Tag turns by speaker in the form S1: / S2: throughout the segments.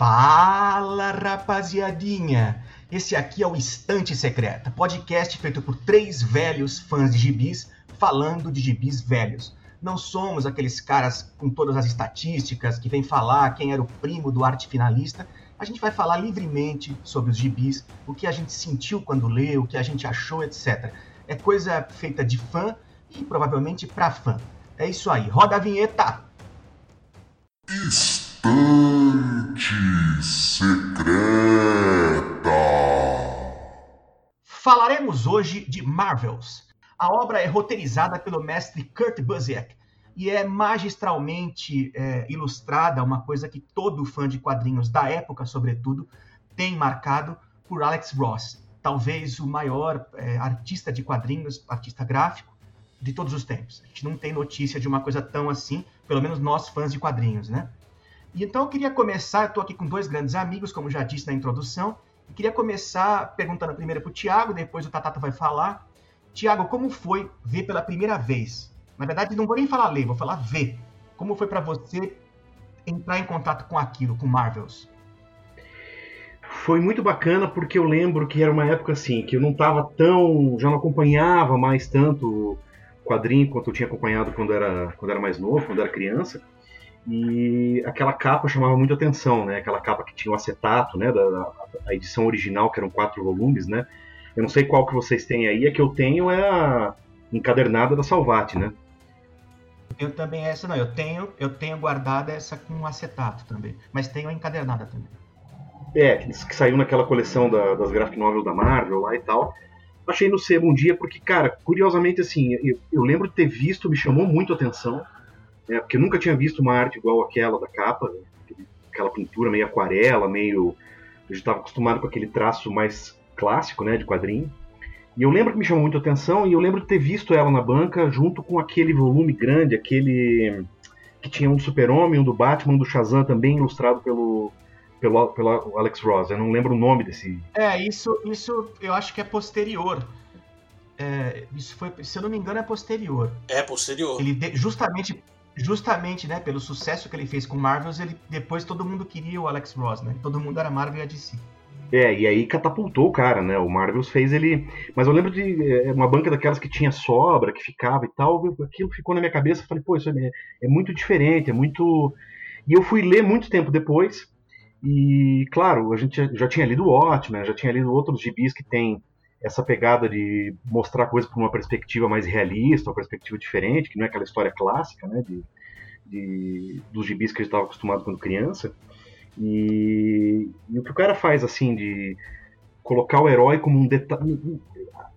S1: Fala rapaziadinha! Esse aqui é o Estante Secreta, podcast feito por três velhos fãs de gibis falando de gibis velhos. Não somos aqueles caras com todas as estatísticas que vêm falar quem era o primo do arte finalista. A gente vai falar livremente sobre os gibis, o que a gente sentiu quando leu, o que a gente achou, etc. É coisa feita de fã e provavelmente para fã. É isso aí, roda a vinheta!
S2: Estante Secreta.
S1: Falaremos hoje de Marvels. A obra é roteirizada pelo mestre Kurt Busiek e é magistralmente é, ilustrada, uma coisa que todo fã de quadrinhos da época, sobretudo, tem marcado por Alex Ross, talvez o maior é, artista de quadrinhos, artista gráfico de todos os tempos. A gente não tem notícia de uma coisa tão assim, pelo menos nós fãs de quadrinhos, né? E então eu queria começar, estou aqui com dois grandes amigos, como já disse na introdução, e queria começar perguntando primeiro para o Tiago, depois o Tatato vai falar. Tiago, como foi ver pela primeira vez? Na verdade, não vou nem falar ler, vou falar ver. Como foi para você entrar em contato com aquilo, com Marvels?
S3: Foi muito bacana porque eu lembro que era uma época assim, que eu não estava tão. já não acompanhava mais tanto quadrinho quanto eu tinha acompanhado quando era, quando era mais novo, quando era criança. E aquela capa chamava muito atenção, né? Aquela capa que tinha o acetato, né? Da, da a edição original, que eram quatro volumes, né? Eu não sei qual que vocês têm aí, a que eu tenho é a encadernada da Salvati, né?
S1: Eu também essa não, eu tenho, eu tenho guardada essa com acetato também, mas tenho a encadernada também.
S3: É, que, que saiu naquela coleção da, das graphic novels da Marvel lá e tal. Achei no sebo um dia porque, cara, curiosamente assim, eu, eu lembro de ter visto, me chamou muito a atenção né, porque eu nunca tinha visto uma arte igual aquela da capa, né, aquela pintura meio aquarela, meio. Eu já estava acostumado com aquele traço mais clássico, né, de quadrinho. E eu lembro que me chamou muito a atenção e eu lembro de ter visto ela na banca junto com aquele volume grande, aquele que tinha um do Super-Homem, um do Batman, um do Shazam também ilustrado pelo, pelo, pelo Alex Ross. Eu não lembro o nome desse.
S1: É, isso, isso eu acho que é posterior. É, isso foi, se eu não me engano, é posterior.
S4: É posterior.
S1: Ele justamente justamente, né, pelo sucesso que ele fez com Marvels, ele depois todo mundo queria o Alex Ross, né? Todo mundo era Marvel e a DC.
S3: É, e aí catapultou o cara, né? O Marvels fez ele. Mas eu lembro de é, uma banca daquelas que tinha sobra, que ficava e tal. Aquilo ficou na minha cabeça. Falei, pô, isso é, é muito diferente, é muito. E eu fui ler muito tempo depois. E, claro, a gente já tinha lido Watchmen, já tinha lido outros gibis que tem essa pegada de mostrar coisas por uma perspectiva mais realista, uma perspectiva diferente, que não é aquela história clássica, né, de, de dos gibis que a gente estava acostumado quando criança. E, e, o que o cara faz, assim, de colocar o herói como um detalhe.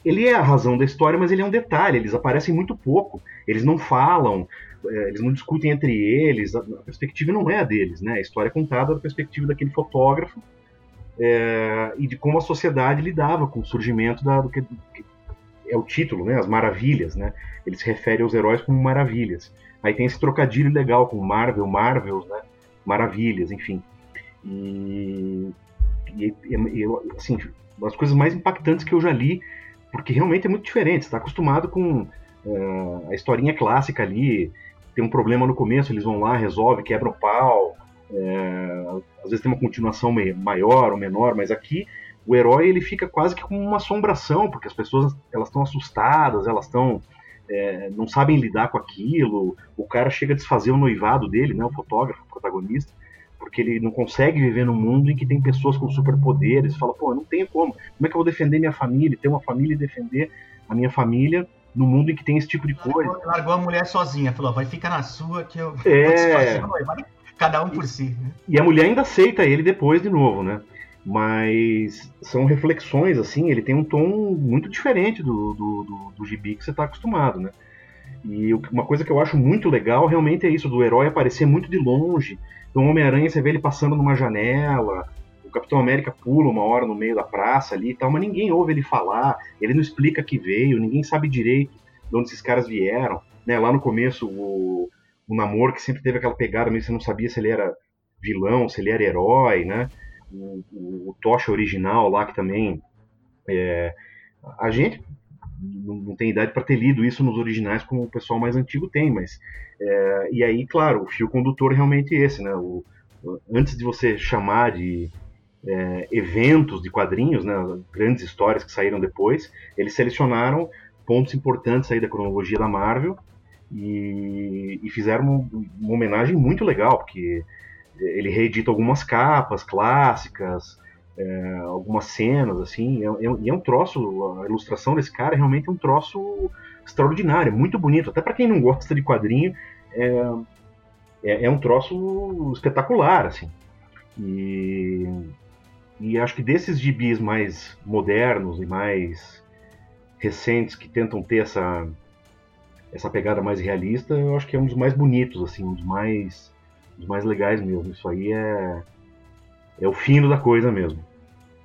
S3: Ele é a razão da história, mas ele é um detalhe. Eles aparecem muito pouco. Eles não falam, é, eles não discutem entre eles. A, a perspectiva não é a deles, né? A história é contada da perspectiva daquele fotógrafo é, e de como a sociedade lidava com o surgimento da, do que, é o título, né, as maravilhas, né? Ele se refere aos heróis como maravilhas. Aí tem esse trocadilho legal com Marvel, Marvels, né? Maravilhas, enfim. E, e, e assim, das coisas mais impactantes que eu já li, porque realmente é muito diferente. Está acostumado com uh, a historinha clássica ali, tem um problema no começo, eles vão lá, resolve, quebra o pau, é, às vezes tem uma continuação maior ou menor, mas aqui o herói ele fica quase que como uma assombração, porque as pessoas elas estão assustadas, elas estão é, não sabem lidar com aquilo. O cara chega a desfazer o noivado dele, né, o fotógrafo, o protagonista, porque ele não consegue viver num mundo em que tem pessoas com superpoderes. Fala, pô, eu não tenho como. Como é que eu vou defender minha família, ter uma família e defender a minha família no mundo em que tem esse tipo de coisa?
S1: Largou, largou a mulher sozinha, falou, vai ficar na sua que eu
S3: é... vou desfazer o
S1: noivado. Cada um por si. Né?
S3: E a mulher ainda aceita ele depois de novo, né? Mas são reflexões, assim, ele tem um tom muito diferente do, do, do, do gibi que você está acostumado, né? E uma coisa que eu acho muito legal realmente é isso, do herói aparecer muito de longe. Então, Homem-Aranha, você vê ele passando numa janela, o Capitão América pula uma hora no meio da praça ali e tal, mas ninguém ouve ele falar, ele não explica que veio, ninguém sabe direito de onde esses caras vieram. Né? Lá no começo, o, o namoro que sempre teve aquela pegada, mesmo você não sabia se ele era vilão, se ele era herói, né? O, o, o Tocha original lá que também é, a gente não, não tem idade para ter lido isso nos originais como o pessoal mais antigo tem, mas é, e aí, claro, o fio condutor realmente é esse, né? O, antes de você chamar de é, eventos de quadrinhos, né, grandes histórias que saíram depois, eles selecionaram pontos importantes aí da cronologia da Marvel e, e fizeram uma, homenagem muito legal, porque ele reedita algumas capas clássicas, é, algumas cenas, assim, é, é, é, um troço, a ilustração desse cara realmente é um troço extraordinário, muito bonito, até para quem não gosta de quadrinho, é, é, é, um troço espetacular, assim. E, e acho que desses gibis mais modernos e mais recentes que tentam ter essa essa pegada mais realista, eu acho que é um dos mais bonitos, assim, um dos mais, um dos mais legais mesmo. Isso aí é, é o fino da coisa mesmo.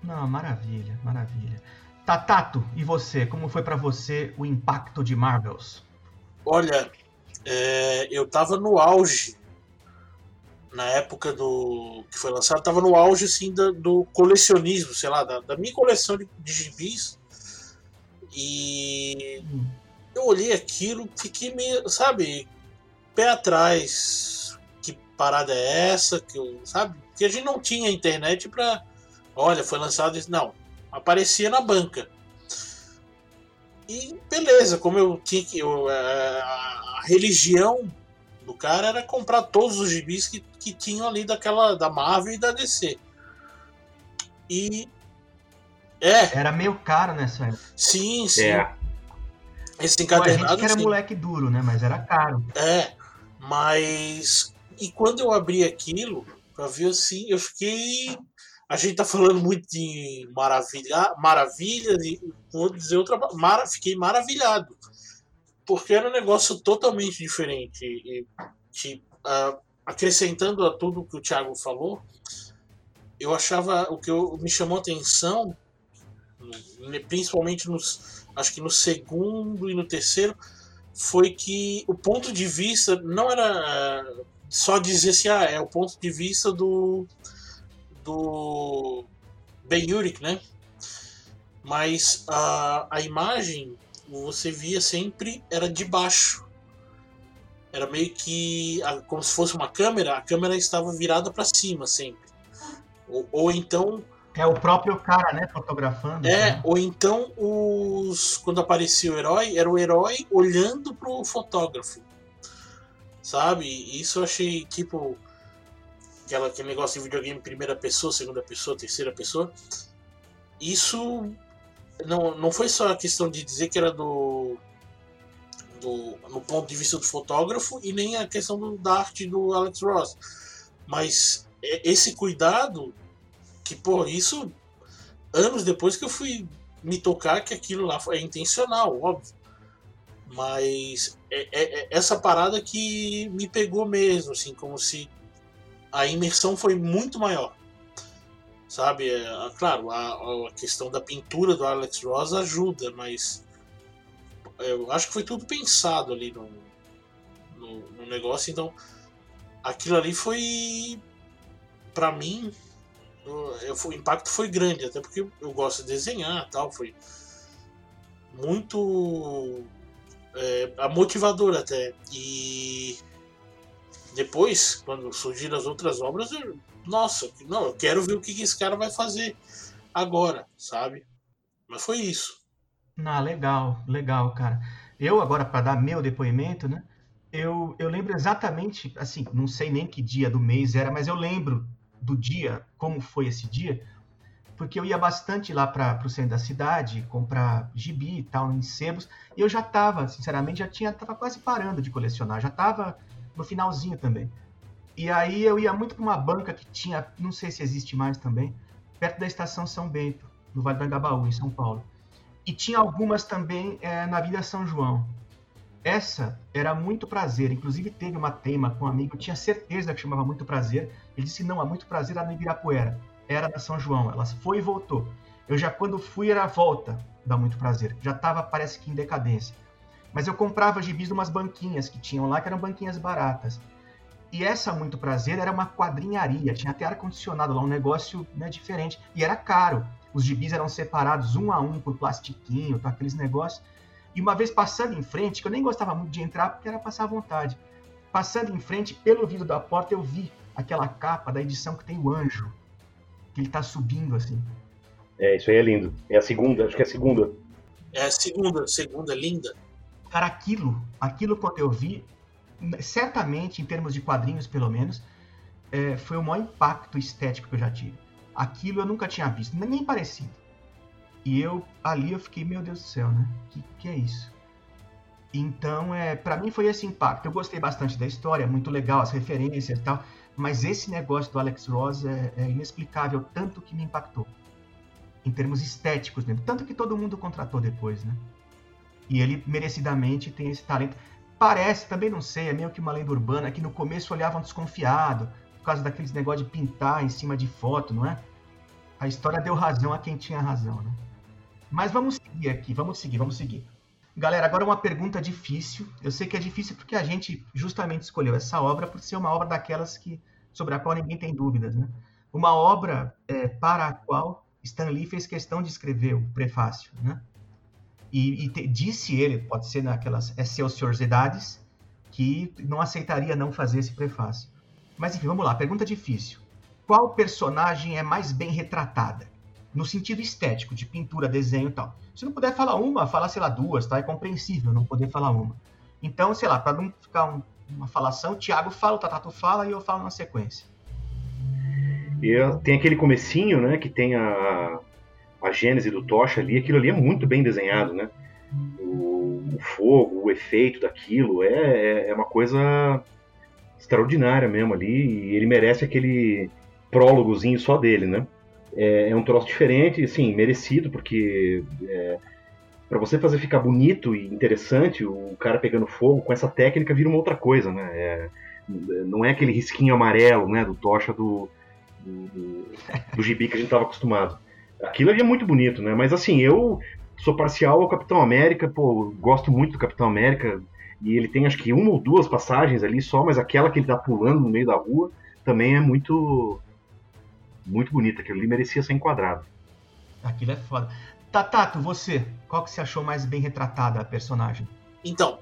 S1: Não, maravilha, maravilha. Tatato, e você? Como foi para você o impacto de Marvels?
S4: Olha, é, eu tava no auge na época do que foi lançado, tava no auge assim do, do colecionismo, sei lá, da, da minha coleção de, de gibis. E hum eu olhei aquilo, fiquei meio, sabe, pé atrás. Que parada é essa? Que eu, sabe? Porque a gente não tinha internet para, olha, foi lançado isso. Não, aparecia na banca. E beleza, como eu tinha que. Eu, é, a, a religião do cara era comprar todos os gibis que, que tinham ali daquela da Marvel e da DC. E. É.
S1: Era meio caro nessa época.
S4: Sim, sim. É. Esse encadernado.
S1: Que era sim. moleque duro, né? Mas era caro.
S4: É, mas. E quando eu abri aquilo, pra ver assim, eu fiquei. A gente tá falando muito de maravilha, maravilha, de, vou dizer outra. Mara, fiquei maravilhado. Porque era um negócio totalmente diferente. E, que, uh, acrescentando a tudo que o Thiago falou, eu achava. O que eu, me chamou a atenção, principalmente nos acho que no segundo e no terceiro, foi que o ponto de vista não era só dizer assim, ah, é o ponto de vista do do Ben Urich, né? Mas a, a imagem você via sempre era de baixo. Era meio que como se fosse uma câmera, a câmera estava virada para cima sempre. Ou, ou então
S1: é o próprio cara, né, fotografando.
S4: É,
S1: né?
S4: ou então os quando aparecia o herói, era o herói olhando pro fotógrafo. Sabe? Isso eu achei tipo aquela, aquele negócio de videogame primeira pessoa, segunda pessoa, terceira pessoa. Isso não, não foi só a questão de dizer que era do, do no ponto de vista do fotógrafo e nem a questão do, da arte do Alex Ross. Mas esse cuidado que, pô, isso anos depois que eu fui me tocar que aquilo lá é intencional, óbvio. Mas é, é, é, essa parada que me pegou mesmo, assim, como se a imersão foi muito maior. Sabe? É, claro, a, a, questão da pintura do Alex Ross ajuda, mas eu acho que foi tudo pensado ali no, no, no negócio, então aquilo ali foi para mim eu, o impacto foi grande, até porque eu gosto de desenhar tal, foi muito é, motivador até. E depois, quando surgiram as outras obras, eu, nossa, não, eu quero ver o que, que esse cara vai fazer agora, sabe? Mas foi isso.
S1: Ah, legal, legal, cara. Eu agora para dar meu depoimento, né? Eu, eu lembro exatamente, assim, não sei nem que dia do mês era, mas eu lembro do dia, como foi esse dia, porque eu ia bastante lá para o centro da cidade, comprar gibi e tal, em sebos, e eu já estava, sinceramente, já tinha, tava quase parando de colecionar, já estava no finalzinho também. E aí eu ia muito para uma banca que tinha, não sei se existe mais também, perto da estação São Bento, no Vale do Angabaú, em São Paulo. E tinha algumas também é, na Vila São João. Essa era muito prazer. Inclusive teve uma teima com um amigo, tinha certeza que chamava muito prazer. Ele disse: não, é muito prazer lá no Ibirapuera. Era da São João. Ela foi e voltou. Eu já, quando fui, era a volta da Muito Prazer. Já estava, parece que, em decadência. Mas eu comprava gibis de umas banquinhas que tinham lá, que eram banquinhas baratas. E essa Muito Prazer era uma quadrinharia, tinha até ar-condicionado lá, um negócio né, diferente. E era caro. Os gibis eram separados um a um por plastiquinho, tá, aqueles negócios. E uma vez passando em frente, que eu nem gostava muito de entrar porque era passar à vontade, passando em frente, pelo vidro da porta, eu vi aquela capa da edição que tem o anjo, que ele tá subindo assim.
S3: É, isso aí é lindo. É a segunda, acho que é a segunda.
S4: É a segunda, segunda linda.
S1: Cara, aquilo, aquilo quando eu vi, certamente, em termos de quadrinhos pelo menos, é, foi o maior impacto estético que eu já tive. Aquilo eu nunca tinha visto, nem parecido. E eu, ali eu fiquei, meu Deus do céu, né? Que, que é isso? Então, é, para mim foi esse impacto. Eu gostei bastante da história, muito legal, as referências e tal, mas esse negócio do Alex Ross é, é inexplicável, tanto que me impactou. Em termos estéticos mesmo. Tanto que todo mundo contratou depois, né? E ele merecidamente tem esse talento. Parece, também não sei, é meio que uma lenda urbana, que no começo olhavam desconfiado, por causa daqueles negócios de pintar em cima de foto, não é? A história deu razão a quem tinha razão, né? Mas vamos seguir aqui, vamos seguir, vamos seguir. Galera, agora uma pergunta difícil. Eu sei que é difícil porque a gente justamente escolheu essa obra por ser uma obra daquelas que sobre a qual ninguém tem dúvidas, né? Uma obra é, para a qual Stan Lee fez questão de escrever o prefácio, né? E, e te, disse ele, pode ser naquelas excelsiorsidades, que não aceitaria não fazer esse prefácio. Mas enfim, vamos lá, pergunta difícil. Qual personagem é mais bem retratada? No sentido estético, de pintura, desenho e tal. Se não puder falar uma, fala, sei lá, duas, tá? É compreensível não poder falar uma. Então, sei lá, para não ficar um, uma falação, o Thiago fala, o Tatato fala e eu falo na sequência.
S3: E tem aquele comecinho, né, que tem a, a gênese do Tocha ali, aquilo ali é muito bem desenhado, né? O, o fogo, o efeito daquilo, é, é, é uma coisa extraordinária mesmo ali, e ele merece aquele prólogozinho só dele, né? É, é um troço diferente, sim, merecido, porque é, para você fazer ficar bonito e interessante, o cara pegando fogo com essa técnica vira uma outra coisa, né? É, não é aquele risquinho amarelo, né, do tocha do, do, do, do gibi que a gente estava acostumado. Aquilo ali é muito bonito, né? Mas assim, eu sou parcial ao Capitão América, pô, gosto muito do Capitão América, e ele tem acho que uma ou duas passagens ali só, mas aquela que ele tá pulando no meio da rua também é muito muito bonita, aquilo ali merecia ser enquadrado.
S1: Aquilo é foda. Tatato, você, qual que você achou mais bem retratada a personagem?
S4: Então,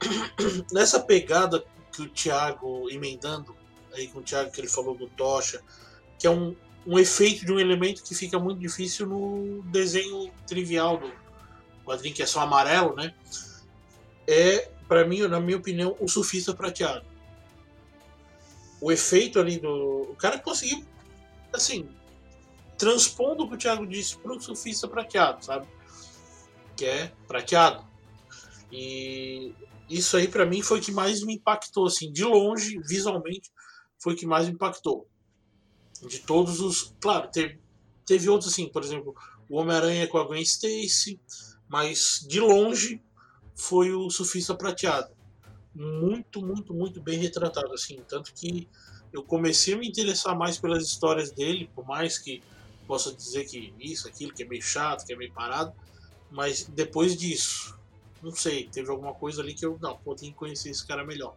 S4: nessa pegada que o Thiago emendando aí com o Thiago que ele falou do Tocha, que é um, um efeito de um elemento que fica muito difícil no desenho trivial do quadrinho que é só amarelo, né? É, para mim, na minha opinião, o surfista prateado. O efeito ali do. O cara conseguiu, assim, transpondo o que o Thiago disse para o surfista prateado, sabe? Que é prateado. E isso aí para mim foi o que mais me impactou, assim, de longe, visualmente, foi o que mais me impactou. De todos os. Claro, teve, teve outros assim, por exemplo, o Homem-Aranha com a Gwen Stacy, mas de longe foi o Surfista Prateado. Muito, muito, muito bem retratado, assim. Tanto que eu comecei a me interessar mais pelas histórias dele, por mais que possa dizer que isso, aquilo, que é meio chato, que é meio parado, mas depois disso, não sei, teve alguma coisa ali que eu, não, pô, tenho que conhecer esse cara melhor.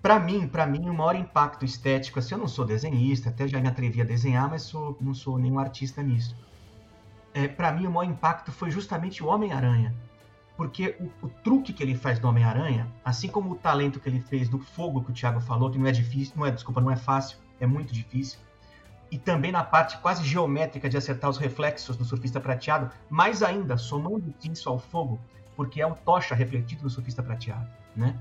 S1: Para mim, para mim, o maior impacto estético, assim, eu não sou desenhista, até já me atrevi a desenhar, mas sou, não sou nenhum artista nisso. É, para mim, o maior impacto foi justamente o Homem-Aranha. Porque o, o, truque que ele faz do Homem-Aranha, assim como o talento que ele fez do fogo que o Thiago falou, que não é difícil, não é, desculpa, não é fácil, é muito difícil. E também na parte quase geométrica de acertar os reflexos do surfista prateado, mais ainda, somando isso ao fogo, porque é um tocha refletido no surfista prateado, né?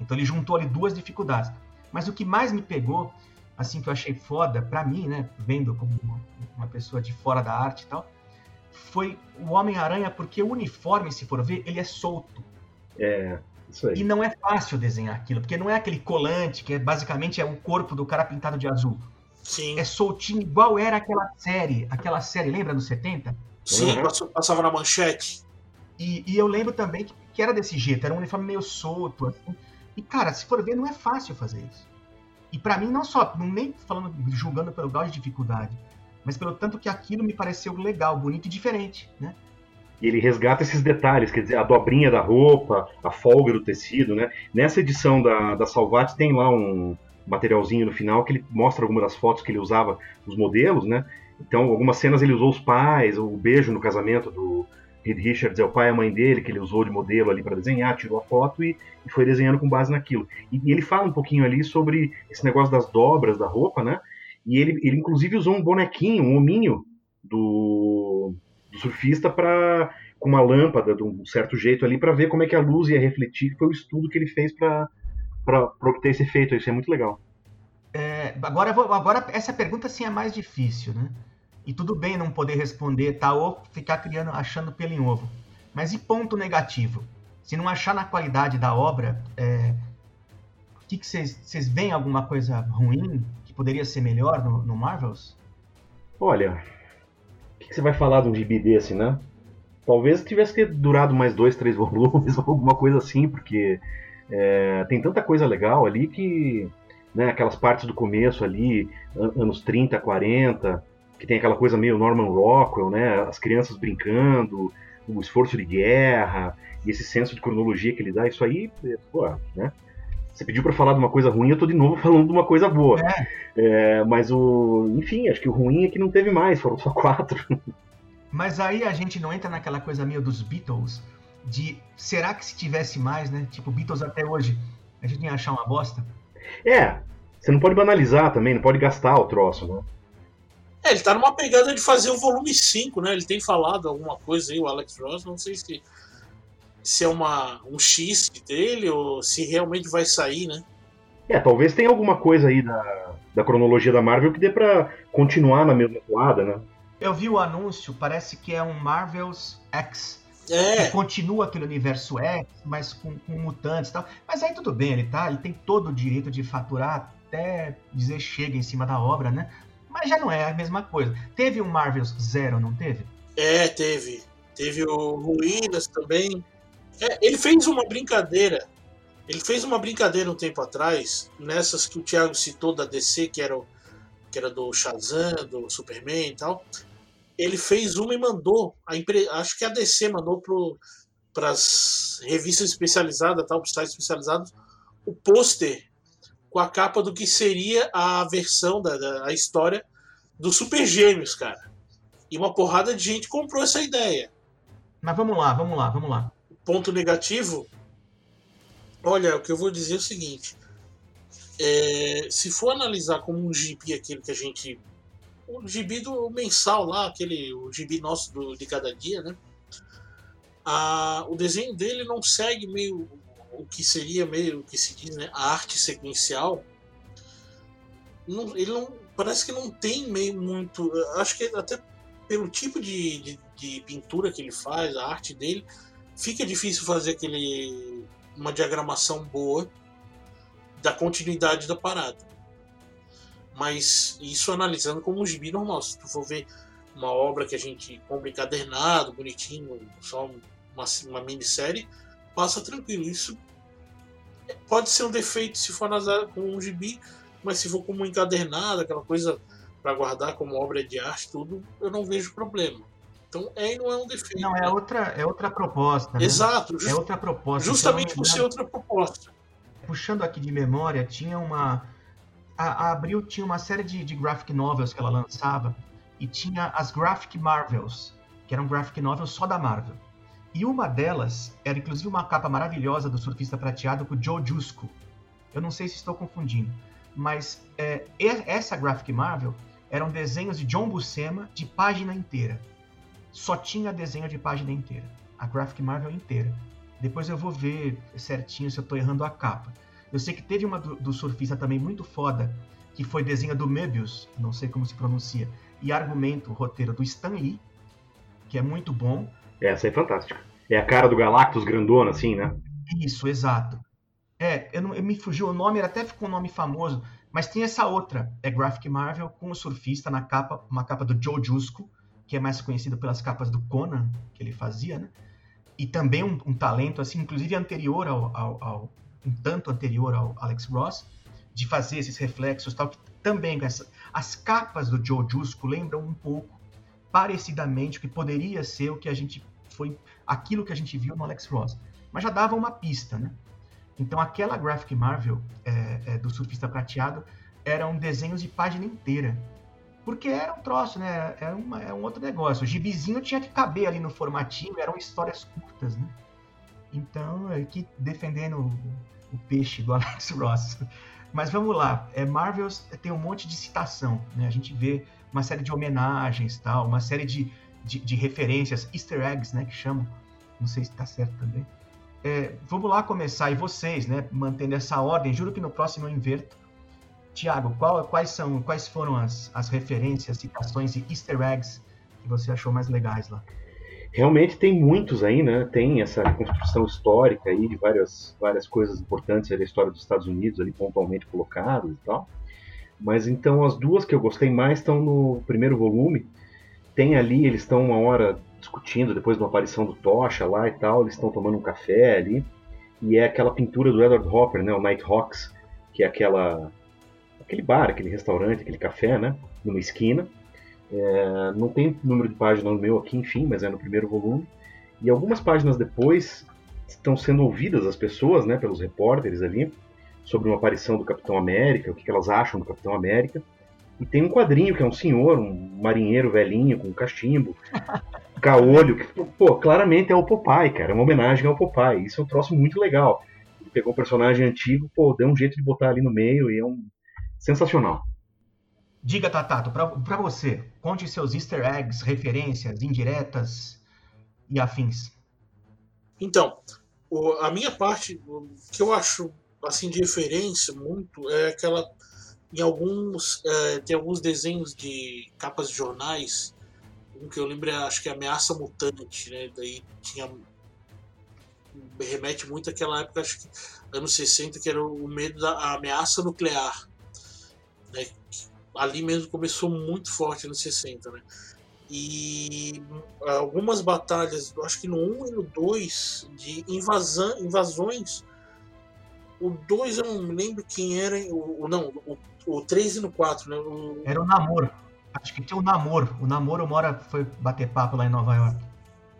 S1: Então ele juntou ali duas dificuldades. Mas o que mais me pegou, assim que eu achei foda para mim, né, vendo como uma, pessoa de fora da arte e tal, foi o Homem-Aranha porque o uniforme, se for ver, ele é solto.
S3: É, isso aí.
S1: E não é fácil desenhar aquilo, porque não é aquele colante que é, basicamente é o corpo do cara pintado de azul.
S4: Sim.
S1: É soltinho, igual era aquela série, aquela série, lembra nos 70?
S4: Sim, uhum. passava na manchete.
S1: E, e eu lembro também que, que, era desse jeito, era um uniforme meio solto, assim. E, cara, se for ver, não é fácil fazer isso. E para mim, não só, não nem falando, julgando pelo grau de dificuldade, mas pelo tanto que aquilo me pareceu legal, bonito e diferente, né?
S3: E ele resgata esses detalhes, quer dizer, a dobrinha da roupa, a folga do tecido, né? Nessa edição da, da Salvati tem lá um materialzinho no final que ele mostra algumas das fotos que ele usava, os modelos, né? Então, algumas cenas ele usou os pais, o beijo no casamento do, Reed Richards é o pai e a mãe dele, que ele usou de modelo ali para desenhar, tirou a foto e, e, foi desenhando com base naquilo. E, e, ele fala um pouquinho ali sobre esse negócio das dobras da roupa, né? E ele, ele inclusive usou um bonequinho, um hominho do, do surfista para com uma lâmpada de um certo jeito ali para ver como é que a luz ia refletir. Foi o estudo que ele fez para obter esse efeito. Isso é muito legal.
S1: É, agora, agora essa pergunta sim é mais difícil, né? E tudo bem não poder responder, tá? Ou ficar criando, achando pelo em ovo. Mas e ponto negativo? Se não achar na qualidade da obra, é... que vocês veem alguma coisa ruim que poderia ser melhor no, no Marvels?
S3: Olha, o que, que, você vai falar de um gibi desse, né? Talvez tivesse que durado mais dois, três volumes ou alguma coisa assim, porque é, tem tanta coisa legal ali que. Né, aquelas partes do começo ali, anos 30, 40, que tem aquela coisa meio Norman Rockwell, né? As crianças brincando, o esforço de guerra e esse senso de cronologia que ele dá, isso aí, é, pô, né? Você pediu para falar de uma coisa ruim, eu tô de novo falando de uma coisa boa. É. É, mas o. Enfim, acho que o ruim é que não teve mais, foram só quatro.
S1: Mas aí a gente não entra naquela coisa meio dos Beatles, de será que se tivesse mais, né? Tipo, Beatles até hoje, a gente ia achar uma bosta?
S3: É, você não pode banalizar também, não pode gastar o troço, né?
S4: É, ele tá numa pegada de fazer o volume 5, né? Ele tem falado alguma coisa aí, o Alex Ross, não sei se, se é uma, um X dele ou se realmente vai sair, né?
S3: É, talvez tenha alguma coisa aí da, da cronologia da Marvel que dê pra continuar na mesma toada, né?
S1: Eu vi o anúncio, parece que é um Marvel's X.
S4: É.
S1: Que continua aquele universo X, mas com, com mutantes e tal. Mas aí tudo bem, ele tá, ele tem todo o direito de faturar até dizer chega em cima da obra, né? mas já não é a mesma coisa. Teve um Marvel's Zero, não teve?
S4: É, teve. Teve o Ruínas também. É, ele fez uma brincadeira. Ele fez uma brincadeira um tempo atrás, nessas que o Thiago citou da DC, que era, que era do Shazam, do Superman e tal. Ele fez uma e mandou. A impre... Acho que a DC mandou para as revistas especializadas, tal, para os sites especializados, o pôster com a capa do que seria a versão da, da a história do Super Gêmeos, cara. E uma porrada de gente comprou essa ideia.
S1: Mas vamos lá, vamos lá, vamos lá.
S4: Ponto negativo. Olha, o que eu vou dizer é o seguinte. É, se for analisar como um gibi aquele que a gente. O gibi do mensal lá, aquele. O gibi nosso do, de cada dia, né? A, o desenho dele não segue meio o que seria meio o que se diz, né, a arte sequencial, não, ele não parece que não tem meio muito, acho que até pelo tipo de, de, de, pintura que ele faz, a arte dele, fica difícil fazer aquele uma diagramação boa da continuidade da parada. Mas isso analisando como um gibi normal, se tu for ver uma obra que a gente compra encadernado, bonitinho, só uma, uma minissérie, passa tranquilo. Isso pode ser um defeito se for analisar com um gibi, mas se for como encadernado, aquela coisa para guardar como obra de arte, tudo, eu não vejo problema. Então, é e não é um defeito.
S1: Não, é né? outra, é outra proposta. Né?
S4: Exato.
S1: é outra proposta.
S4: Justamente então, por ser outra proposta.
S1: Puxando aqui de memória, tinha uma. A, a Abril tinha uma série de, de graphic novels que ela lançava, e tinha as Graphic Marvels, que eram graphic novels só da Marvel. E uma delas era inclusive uma capa maravilhosa do Surfista Prateado com o Joe Jusco. Eu não sei se estou confundindo, mas é, essa Graphic Marvel eram desenhos de John Buscema de página inteira. Só tinha desenho de página inteira. A Graphic Marvel inteira. Depois eu vou ver certinho se eu estou errando a capa. Eu sei que teve uma do, do, surfista também muito foda, que foi desenho do Möbius, não sei como se pronuncia, e argumento, roteiro do Stan Lee, que é muito bom.
S3: Essa é fantástica. É a cara do Galactus grandona, assim, né?
S1: Isso, exato. É, eu, não, eu me fugiu o nome, ele até ficou um nome famoso, mas tem essa outra, é Graphic Marvel, com o surfista na capa, uma capa do Joe Jusco, que é mais conhecido pelas capas do Conan, que ele fazia, né? E também um, um talento, assim, inclusive anterior ao, ao, ao, um tanto anterior ao Alex Ross, de fazer esses reflexos tal, que também essa, as capas do Joe Jusco lembram um pouco, parecidamente, o que poderia ser o que a gente foi aquilo que a gente viu no Alex Ross. Mas já dava uma pista, né? Então aquela graphic Marvel é, é, do surfista prateado eram desenhos de página inteira. Porque era um troço, né? Era uma, é um outro negócio. O gibizinho tinha que caber ali no formatinho, eram histórias curtas, né? Então, aqui defendendo o, peixe do Alex Ross. Mas vamos lá, é, Marvels tem um monte de citação, né? A gente vê uma série de homenagens, tal, uma série de, de, de referências, easter eggs, né, que chamam. Não sei se está certo também. É, vamos lá começar, e vocês, né, mantendo essa ordem, juro que no próximo eu inverto. Tiago, quais, são, quais foram as, as referências, citações e easter eggs que você achou mais legais lá?
S3: Realmente tem muitos aí, né? Tem essa construção histórica aí de várias, várias coisas importantes da história dos Estados Unidos ali pontualmente colocadas e tal. Mas então as duas que eu gostei mais estão no primeiro volume. Tem ali, eles estão uma hora discutindo depois de uma aparição do Tocha lá e tal, eles estão tomando um café ali. E é aquela pintura do Edward Hopper, né, o Nighthawks, que é aquela aquele bar, aquele restaurante, aquele café, né, numa esquina. É, não tem número de página no meu aqui, enfim, mas é no primeiro volume. E algumas páginas depois estão sendo ouvidas as pessoas, né, pelos repórteres ali, sobre uma aparição do Capitão América, o que elas acham do Capitão América. E tem um quadrinho que é um senhor, um marinheiro velhinho com um cachimbo, caolho, que, pô, claramente é o Popeye, cara, é uma homenagem ao Popeye. Isso é um troço muito legal. Ele pegou um personagem antigo, pô, deu um jeito de botar ali no meio e é um sensacional.
S1: Diga, Tatato, para você, conte seus easter eggs, referências, indiretas e afins.
S4: Então, o, a minha parte, o que eu acho assim de referência muito é aquela em alguns é, tem alguns desenhos de capas de jornais um que eu lembro é, acho que é ameaça mutante né daí tinha remete muito àquela época acho que anos 60 que era o medo da ameaça nuclear né ali mesmo começou muito forte nos 60, né? E algumas batalhas, acho que no 1 e no 2, de invasão, invasões. O 2 eu não me lembro quem era. O, não, o, o 3 e no 4, né? O...
S1: Era o Namor. Acho que tinha o Namor. O Namor, uma hora foi bater papo lá em Nova York.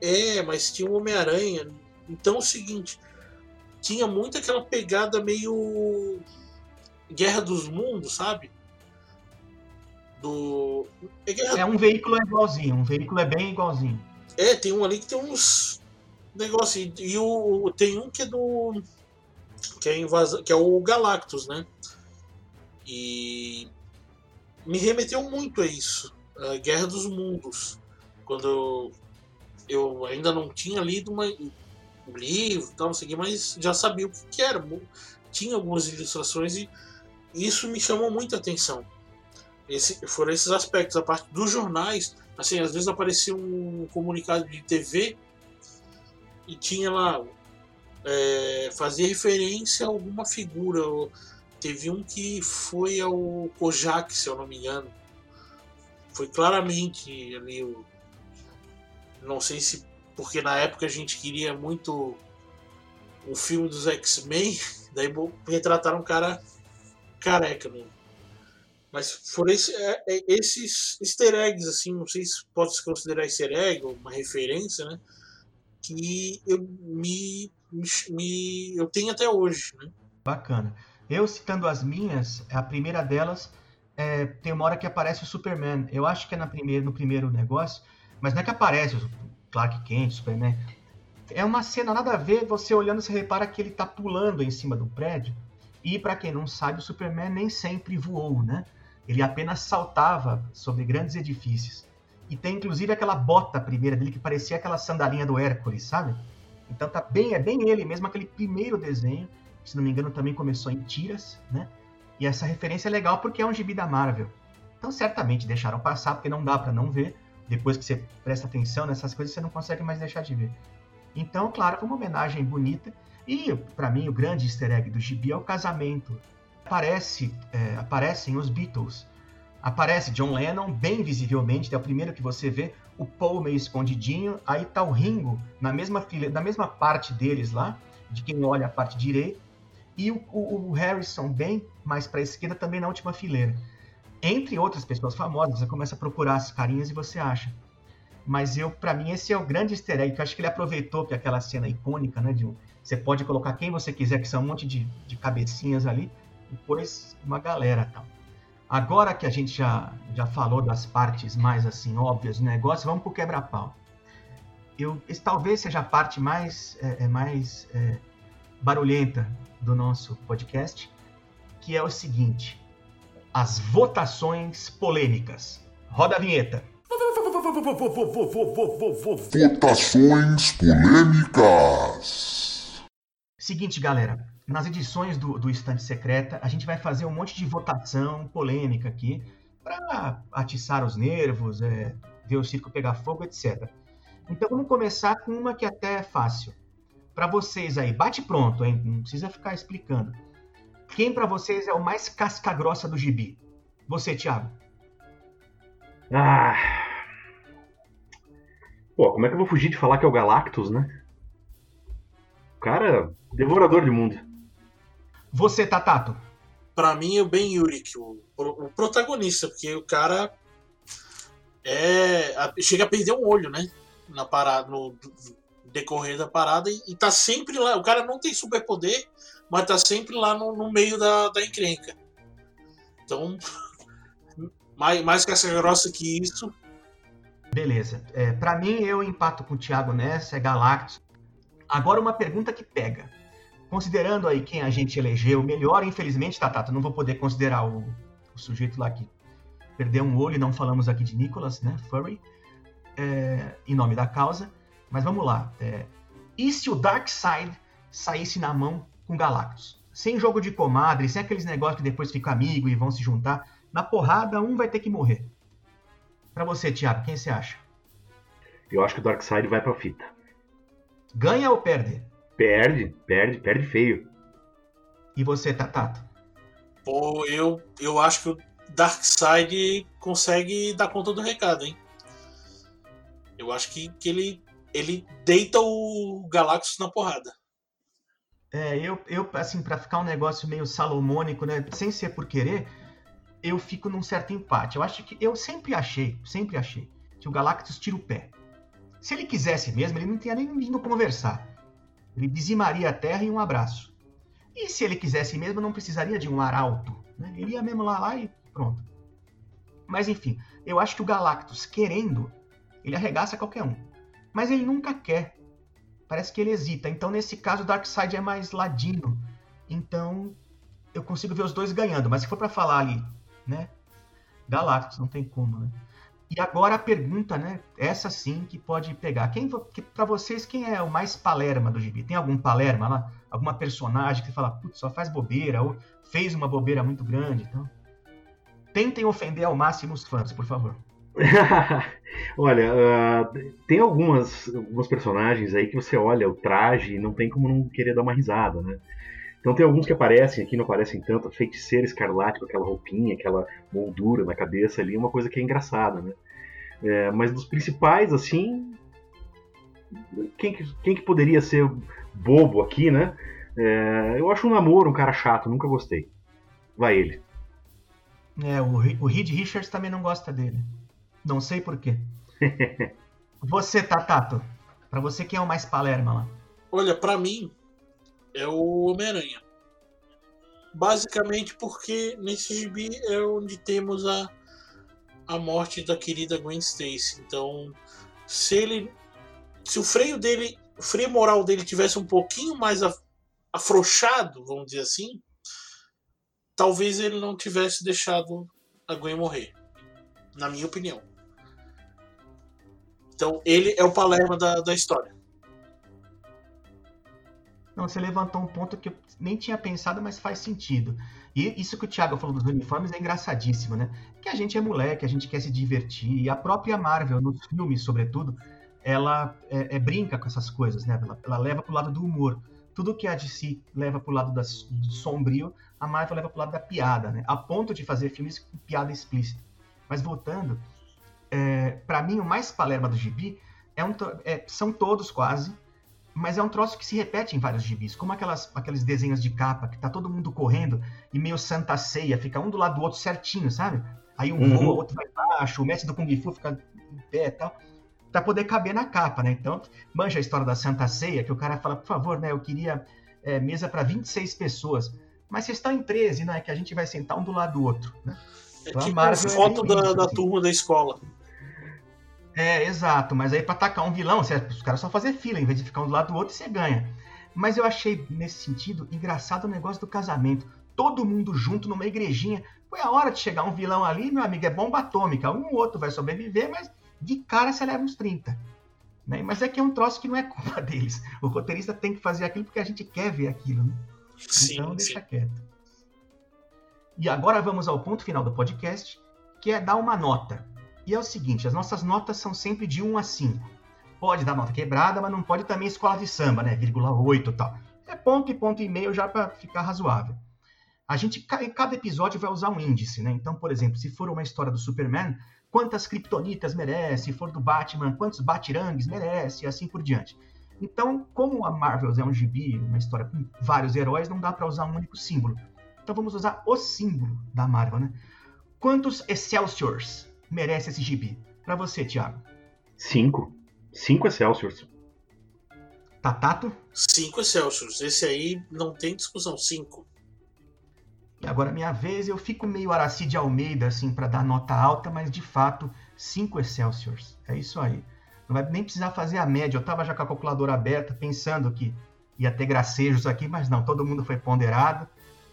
S4: É, mas tinha o Homem-Aranha. Então é o seguinte: tinha muito aquela pegada meio. Guerra dos Mundos, sabe? Do.
S1: É um veículo igualzinho, um veículo é bem igualzinho.
S4: É, tem um ali que tem uns negócios. E o, tem um que é do. Que é, invasão, que é o Galactus, né? E me remeteu muito a isso. A Guerra dos Mundos. Quando eu, eu ainda não tinha lido uma, um livro tal, não sei o que, mas já sabia o que, que era. Tinha algumas ilustrações e isso me chamou muita atenção. Esse, foram esses aspectos. A parte dos jornais, assim, às vezes aparecia um comunicado de TV e tinha lá. É, fazia referência a alguma figura. Teve um que foi ao Kojak, se eu não me engano. Foi claramente ali o. Não sei se. Porque na época a gente queria muito o filme dos X-Men, daí retrataram um cara careca no, mas foram esse, é, é, esses easter eggs, assim, não sei se pode se considerar easter egg ou uma referência, né? Que eu me, me, eu tenho até hoje, né?
S1: Bacana. Eu citando as minhas, a primeira delas é, tem uma hora que aparece o Superman. Eu acho que é na primeira, no primeiro negócio, mas não é que aparece o Clark Kent, Superman. É uma cena nada a ver, você olhando, você repara que ele tá pulando em cima do prédio. E para quem não sabe, o Superman nem sempre voou, né? Ele apenas saltava sobre grandes edifícios. E tem inclusive aquela bota primeira dele que parecia aquela sandalinha do Hércules, sabe? Então tá bem, é bem ele mesmo, aquele primeiro desenho, que, se não me engano também começou em tiras, né? E essa referência é legal porque é um gibi da Marvel. Então certamente deixaram passar porque não dá para não ver. Depois que você presta atenção nessas coisas, você não consegue mais deixar de ver. Então, claro, foi uma homenagem bonita. E, para mim, o grande easter egg do gibi é o casamento aparece, é, aparecem os Beatles. Aparece John Lennon bem visivelmente, é o primeiro que você vê, o Paul meio escondidinho, aí tá o Ringo na mesma fila, na mesma parte deles lá, de quem olha a parte direita, e o, o, o Harrison bem mais para a esquerda também na última fileira. Entre outras pessoas famosas, você começa a procurar as carinhas e você acha. Mas eu, para mim, esse é o grande easter egg, que eu acho que ele aproveitou que aquela cena icônica, né, de você pode colocar quem você quiser, que são um monte de, de cabecinhas ali, depois uma galera tal. Agora que a gente já, já falou das partes mais assim óbvias do negócio, vamos pro quebra-pau. Eu, esse talvez seja a parte mais, é, é mais é, barulhenta do nosso podcast, que é o seguinte: as votações polêmicas. Roda a vinheta.
S2: Votações polêmicas.
S1: Seguinte, galera. Nas edições do, do Estante Secreta, a gente vai fazer um monte de votação polêmica aqui para atiçar os nervos, é, ver o circo pegar fogo, etc. Então vamos começar com uma que até é fácil. Para vocês aí, bate pronto, hein? Não precisa ficar explicando. Quem para vocês é o mais casca-grossa do gibi? Você, Thiago.
S3: Ah. Pô, como é que eu vou fugir de falar que é o Galactus, né? O cara, devorador de mundo.
S1: Você, Tatato.
S4: Pra mim é o Ben Yurik, o, o protagonista, porque o cara é a- chega a perder um olho, né? Na parada, no decorrer da parada e, e tá sempre lá. O cara não tem superpoder, mas tá sempre lá no, no meio da, da encrenca. Então, mais, mais casca grossa que isso,
S1: Beleza. É, para mim, eu empato com o Thiago nessa, é Galactus. Agora uma pergunta que pega. Considerando aí quem a gente elegeu melhor, infelizmente, Tatato, não vou poder considerar o, o sujeito lá que perdeu um olho, não falamos aqui de Nicholas, né, Furry, é, em nome da causa. Mas vamos lá. É, e se o Darkseid saísse na mão com Galactus? Sem jogo de comadre, sem aqueles negócios que depois ficam amigo e vão se juntar. Na porrada, um vai ter que morrer. Pra você, Thiago, quem você acha?
S3: Eu acho que o Darkseid vai pra fita.
S1: Ganha ou perde?
S3: Perde, perde, perde feio.
S1: E você, Tatato?
S4: pô, eu, eu acho que o Darkseid consegue dar conta do recado, hein? Eu acho que, que ele, ele deita o Galactus na porrada.
S1: É, eu, eu assim, pra ficar um negócio meio salomônico, né, sem ser por querer, eu fico num certo empate. Eu acho que eu sempre achei, sempre achei, que o Galactus tira o pé. Se ele quisesse mesmo, ele não tinha nem vindo conversar. Ele dizimaria a Terra em um abraço. E se ele quisesse mesmo, não precisaria de um arauto. Né? Ele ia mesmo lá, lá e pronto. Mas enfim, eu acho que o Galactus, querendo, ele arregaça qualquer um. Mas ele nunca quer. Parece que ele hesita. Então, nesse caso, o Darkseid é mais ladino. Então, eu consigo ver os dois ganhando. Mas se for pra falar ali, né? Galactus, não tem como, né? E agora a pergunta, né? Essa sim que pode pegar. Quem, pra vocês, quem é o mais palerma do gibi? Tem algum palerma lá? Alguma personagem que você fala, putz, só faz bobeira, ou fez uma bobeira muito grande, então... Tentem ofender ao máximo os fãs, por favor.
S3: Olha, ah, tem algumas, algumas personagens aí que você olha o traje e não tem como não querer dar uma risada, né? Então tem alguns que aparecem aqui, não aparecem tanto. Feiticeira escarlate com aquela roupinha, aquela moldura na cabeça ali, é uma coisa que é engraçada, né? É, mas dos principais, assim. Quem, que- quem que poderia ser bobo aqui, né? É, eu acho um namoro um cara chato, nunca gostei. Vai ele.
S1: É, o, o Reed Richards também não gosta dele. Não sei por quê. Você, Tatato, pra você quem é o mais palerma lá?
S4: Olha, pra mim, é o Homem-Aranha. Basicamente porque nesse gibi é onde temos a, a morte da querida Gwen Stacy. Então, se ele. Se o freio dele. O freio moral dele tivesse um pouquinho mais af- afrouxado, vamos dizer assim, talvez ele não tivesse deixado a Gwen morrer. Na minha opinião. Então, ele é o Palerma da, da história.
S1: Não, você levantou um ponto que eu nem tinha pensado, mas faz sentido. E isso que o Thiago falou dos uniformes é engraçadíssimo, né? Que a gente é moleque, a gente quer se divertir. E a própria Marvel, nos filmes, sobretudo, ela é, é, brinca com essas coisas, né? Ela, ela leva pro lado do humor. Tudo que a DC leva pro lado do sombrio, a Marvel leva pro lado da piada, né? A ponto de fazer filmes com piada explícita. Mas voltando, é, para mim, o mais palerma do gibi é um, é, são todos quase, mas é um troço que se repete em vários gibis, como aquelas, aqueles desenhos de capa que tá todo mundo correndo e meio santa ceia, fica um do lado do outro certinho, sabe? Aí um
S3: Uhum.
S1: voa, o outro vai baixo, o mestre do Kung Fu fica em pé e tal, pra poder caber na capa, né? Então, manja a história da santa ceia, que o cara fala, por favor, né, eu queria é, mesa para 26 pessoas, mas vocês estão em 13, né, que a gente vai sentar um do lado do outro, né?
S4: É
S1: Então, a
S4: tipo
S1: Marvel é
S4: foto
S1: meio
S4: da,
S1: isso,
S4: da
S1: assim.
S4: turma da escola.
S1: É, exato. Mas aí pra atacar um vilão, você- os caras só fazer fila, em vez de ficar um do lado do outro, você ganha. Mas eu achei, nesse sentido, engraçado o negócio do casamento. Todo mundo junto numa igrejinha. Foi a hora de chegar um vilão ali, meu amigo, é bomba atômica. Um ou outro vai sobreviver, mas de cara você leva uns 30. Né? Mas é que é um troço que não é culpa deles. O roteirista tem que fazer aquilo porque a gente quer ver aquilo, né?
S4: Sim,
S1: então
S4: sim.
S1: deixa quieto. E agora vamos ao ponto final do podcast, que é dar uma nota. E é o seguinte, as nossas notas são sempre de 1 a 5. Pode dar nota quebrada, mas não pode também escola de samba, né? Vírgula 8 e tal. É ponto e ponto e meio já para ficar razoável. A gente, cada episódio, vai usar um índice, né? Então, por exemplo, se for uma história do Superman, quantas kryptonitas merece? Se for do Batman, quantos batirangues merece? E assim por diante. Então, como a Marvel é um gibi, uma história com vários heróis, não dá para usar um único símbolo. Então vamos usar o símbolo da Marvel, né? Quantos Excelsiors merece esse gibi? Para você, Thiago.
S3: Cinco. Cinco Excelsiors.
S1: Tatato?
S4: 5 Excelsiors. Esse aí não tem discussão. 5.
S1: E agora minha vez, eu fico meio Aracide Almeida, assim, para dar nota alta, mas de fato, 5 Excelsiors. É isso aí. Não vai nem precisar fazer a média. Eu tava já com a calculadora aberta, pensando que ia ter gracejos aqui, mas não, todo mundo foi ponderado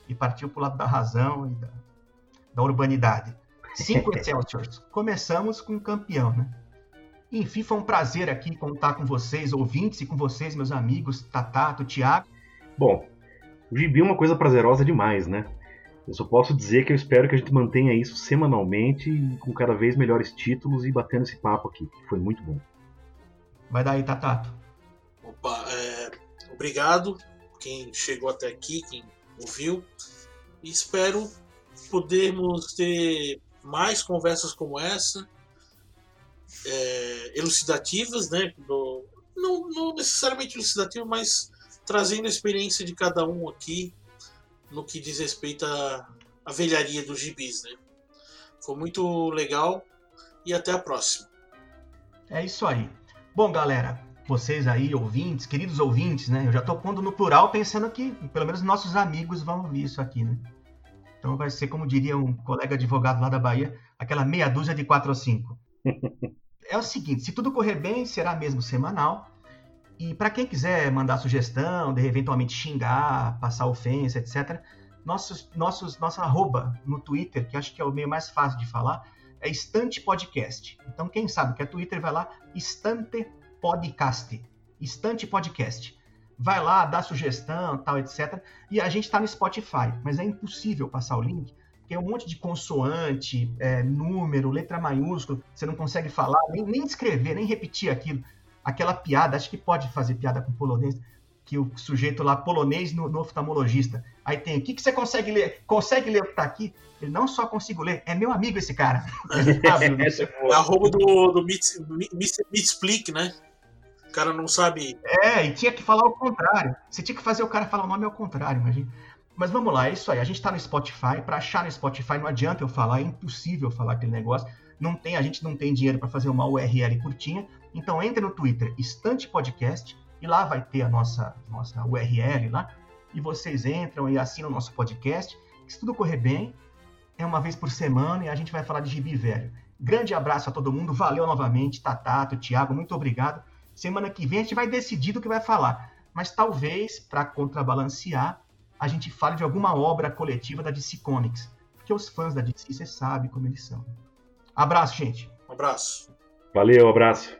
S1: e partiu pro lado da razão e da, da urbanidade. 5 Excelsiors. Começamos com um campeão, né? Enfim, foi um prazer aqui contar com vocês, ouvintes, e com vocês, meus amigos, Tatato, Thiago.
S3: Bom, o gibi é uma coisa prazerosa demais, né? Eu só posso dizer que eu espero que a gente mantenha isso semanalmente e com cada vez melhores títulos e batendo esse papo aqui. Foi muito bom.
S1: Vai daí, Tatato.
S4: Opa, é, obrigado quem chegou até aqui, quem ouviu. E espero podermos ter mais conversas como essa, é, elucidativas, né? não, não necessariamente elucidativas, mas trazendo a experiência de cada um aqui no que diz respeito à, à velharia dos gibis. Né? Foi muito legal e até a próxima.
S1: É isso aí. Bom, galera, vocês aí, ouvintes, queridos ouvintes, né? Eu já tô pondo no plural pensando que pelo menos nossos amigos vão ouvir isso aqui, né? Então vai ser, como diria um colega advogado lá da Bahia, aquela meia dúzia de quatro ou cinco. é o seguinte, se tudo correr bem, será mesmo semanal. E para quem quiser mandar sugestão, de eventualmente xingar, passar ofensa, etc., nossos, nossos, nossa arroba no Twitter, que acho que é o meio mais fácil de falar, é Estante Podcast. Então, quem sabe que é Twitter, vai lá, Estante Podcast. Estante Podcast. Vai lá, dá sugestão, tal, etc. E a gente está no Spotify, mas é impossível passar o link, porque é um monte de consoante, é, número, letra maiúscula, você não consegue falar, nem, nem escrever, nem repetir aquilo. Aquela piada, acho que pode fazer piada com polonês, que o sujeito lá, polonês no, no oftalmologista. Aí tem, o que, que você consegue ler? Consegue ler o que tá aqui? Ele não só consigo ler, é meu amigo esse cara.
S3: Essa é
S4: É
S3: boa.
S4: arroba do, do Meet, Meet, Meetsplick, né? O cara não sabe.
S1: É, e tinha que falar o contrário. Você tinha que fazer o cara falar o nome ao contrário, imagina. Mas vamos lá, é isso aí. A gente tá no Spotify. Para achar no Spotify não adianta eu falar, é impossível falar aquele negócio. Não tem, a gente não tem dinheiro para fazer uma URL curtinha. Então entre no Twitter, Estante Podcast, e lá vai ter a nossa, nossa URL lá. E vocês entram e assinam o nosso podcast. Se tudo correr bem, é uma vez por semana e a gente vai falar de gibi velho. Grande abraço a todo mundo, valeu novamente, Tatato, Thiago, muito obrigado. Semana que vem a gente vai decidir do que vai falar. Mas talvez, para contrabalancear, a gente fale de alguma obra coletiva da DC Comics. Porque os fãs da DC, você sabe como eles são. Abraço, gente.
S4: Um abraço.
S3: Valeu, abraço.